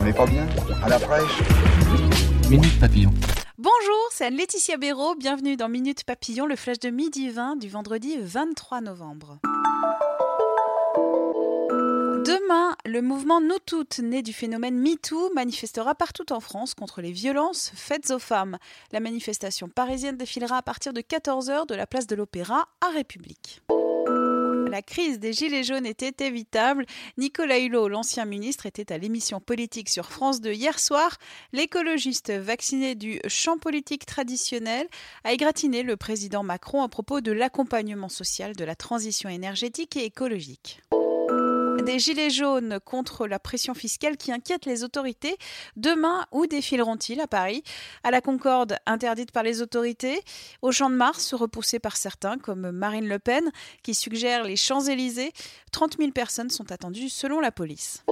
On n'est pas bien À la fraîche Minute Papillon. Bonjour, c'est Anne-Laetitia Béraud. Bienvenue dans Minute Papillon, le flash de midi 20 du vendredi 23 novembre. Demain, le mouvement Nous Toutes, né du phénomène MeToo, manifestera partout en France contre les violences faites aux femmes. La manifestation parisienne défilera à partir de 14h de la place de l'Opéra à République. La crise des Gilets jaunes était évitable. Nicolas Hulot, l'ancien ministre, était à l'émission politique sur France 2 hier soir. L'écologiste vacciné du champ politique traditionnel a égratigné le président Macron à propos de l'accompagnement social de la transition énergétique et écologique. Des gilets jaunes contre la pression fiscale qui inquiète les autorités. Demain, où défileront-ils à Paris? À la Concorde, interdite par les autorités Au Champ de Mars, repoussé par certains, comme Marine Le Pen, qui suggère les Champs-Élysées 30 000 personnes sont attendues selon la police.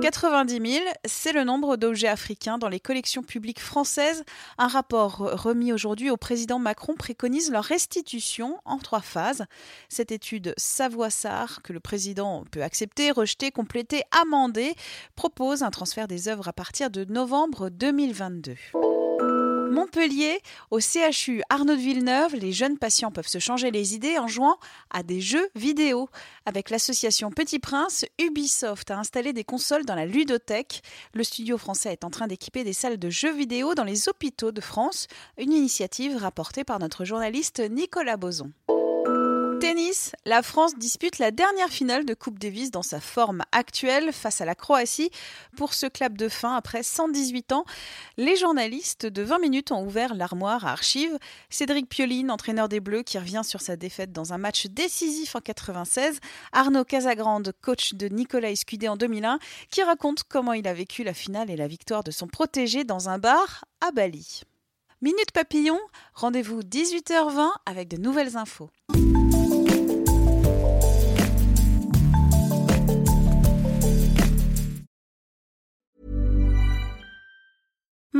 90 000, c'est le nombre d'objets africains dans les collections publiques françaises. Un rapport remis aujourd'hui au président Macron préconise leur restitution en trois phases. Cette étude Savoie-Sar, que le président peut accepter, rejeter, compléter, amender, propose un transfert des œuvres à partir de novembre 2022. Montpellier, au CHU Arnaud de Villeneuve, les jeunes patients peuvent se changer les idées en jouant à des jeux vidéo. Avec l'association Petit Prince, Ubisoft a installé des consoles dans la ludothèque. Le studio français est en train d'équiper des salles de jeux vidéo dans les hôpitaux de France, une initiative rapportée par notre journaliste Nicolas Boson. Tennis, la France dispute la dernière finale de Coupe Davis dans sa forme actuelle face à la Croatie. Pour ce clap de fin, après 118 ans, les journalistes de 20 minutes ont ouvert l'armoire à archives. Cédric Pioline, entraîneur des Bleus, qui revient sur sa défaite dans un match décisif en 96. Arnaud Casagrande, coach de Nicolas Escudé en 2001, qui raconte comment il a vécu la finale et la victoire de son protégé dans un bar à Bali. Minute Papillon, rendez-vous 18h20 avec de nouvelles infos.